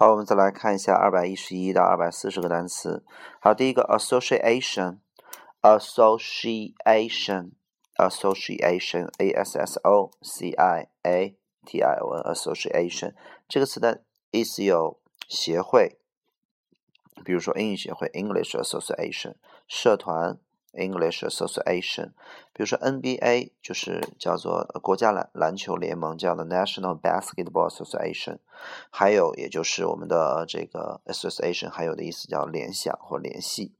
好，我们再来看一下二百一十一到二百四十个单词。好，第一个 association，association，association，a s s o c i a t i o n，association 这个词的意思有协会，比如说英语协会 English Association，社团。English Association，比如说 NBA 就是叫做国家篮篮球联盟，叫做 National Basketball Association，还有也就是我们的这个 Association，还有的意思叫联想或联系。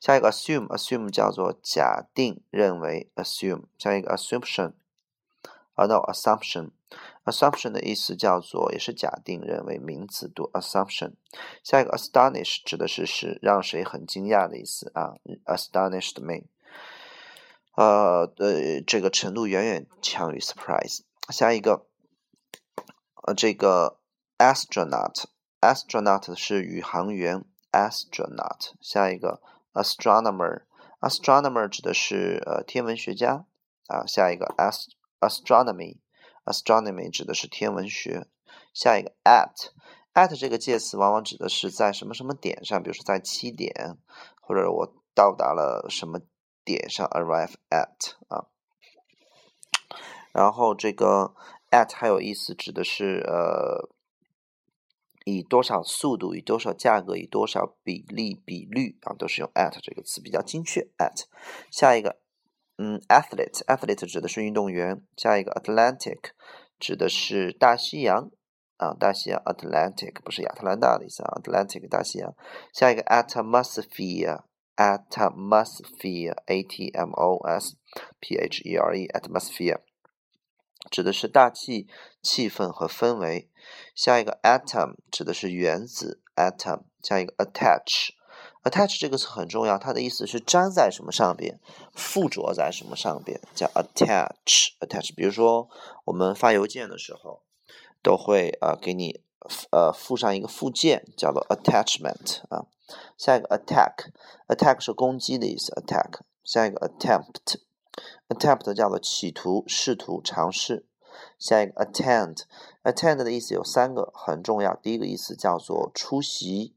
下一个 Assume，Assume 叫做假定、认为，Assume。下一个 Assumption，啊 No，Assumption。Assumption 的意思叫做也是假定认为名词读 assumption。下一个 astonish 指的是是让谁很惊讶的意思啊，astonished me。呃呃，这个程度远远强于 surprise。下一个呃这个 astronaut，astronaut 是宇航员 astronaut。下一个 astronomer，astronomer 指的是呃天文学家啊。下一个 ast astronomy。Astronomy 指的是天文学。下一个 at，at 这个介词往往指的是在什么什么点上，比如说在七点，或者我到达了什么点上，arrive at 啊。然后这个 at 还有意思，指的是呃以多少速度，以多少价格，以多少比例比率啊，都是用 at 这个词比较精确。at 下一个。嗯，athlete，athlete 指的是运动员。下一个，Atlantic 指的是大西洋啊，大西洋，Atlantic 不是亚特兰大的意思啊，Atlantic 大西洋。下一个，atmosphere，atmosphere，a t m o s p h e r e，atmosphere 指的是大气、气氛和氛围。下一个，atom 指的是原子，atom。下一个，attach。Attach 这个词很重要，它的意思是粘在什么上边，附着在什么上边，叫 attach。attach，比如说我们发邮件的时候，都会啊给你呃附上一个附件，叫做 attachment 啊。下一个 attack，attack 是攻击的意思，attack。下一个 attempt，attempt 叫做企图、试图、尝试。下一个 attend，attend 的意思有三个，很重要。第一个意思叫做出席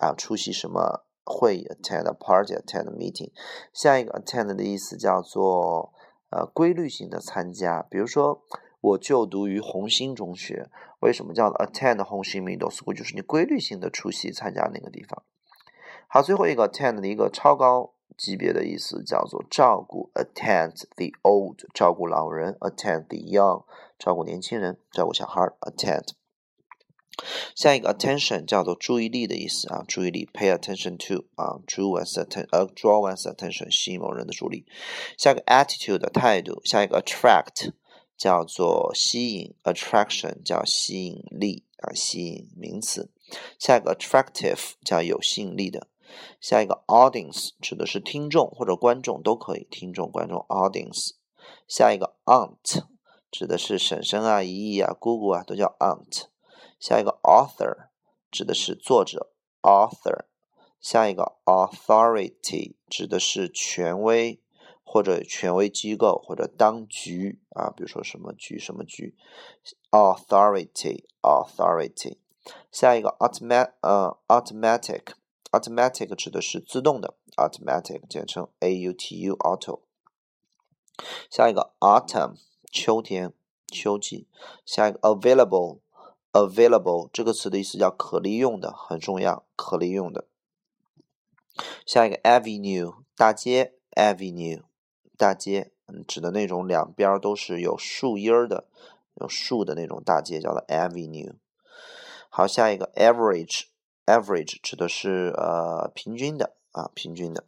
啊，出席什么？会 attend a party, attend a meeting。下一个 attend 的意思叫做呃规律性的参加。比如说，我就读于红星中学，为什么叫 attend 红星 middle school？就是你规律性的出席参加那个地方。好，最后一个 attend 的一个超高级别的意思叫做照顾，attend the old，照顾老人；attend the young，照顾年轻人，照顾小孩；attend。下一个 attention 叫做注意力的意思啊，注意力 pay attention to 啊，draw one's attention，呃，draw one's attention 吸引某人的注意力。下一个 attitude 态度，下一个 attract 叫做吸引，attraction 叫吸引力啊，吸引名词。下一个 attractive 叫有吸引力的。下一个 audience 指的是听众或者观众都可以，听众、观众 audience。下一个 aunt 指的是婶婶啊、姨姨啊、姑姑啊，都叫 aunt。下一个 author 指的是作者，author。下一个 authority 指的是权威或者权威机构或者当局啊，比如说什么局什么局，authority，authority。下一个 automat 呃 automatic，automatic 指的是自动的，automatic 简称 a u t u auto。下一个 autumn 秋天秋季。下一个 available。Available 这个词的意思叫可利用的，很重要，可利用的。下一个 avenue 大街，avenue 大街，嗯，指的那种两边都是有树荫的、有树的那种大街，叫做 avenue。好，下一个 average，average 指的是呃平均的啊，平均的。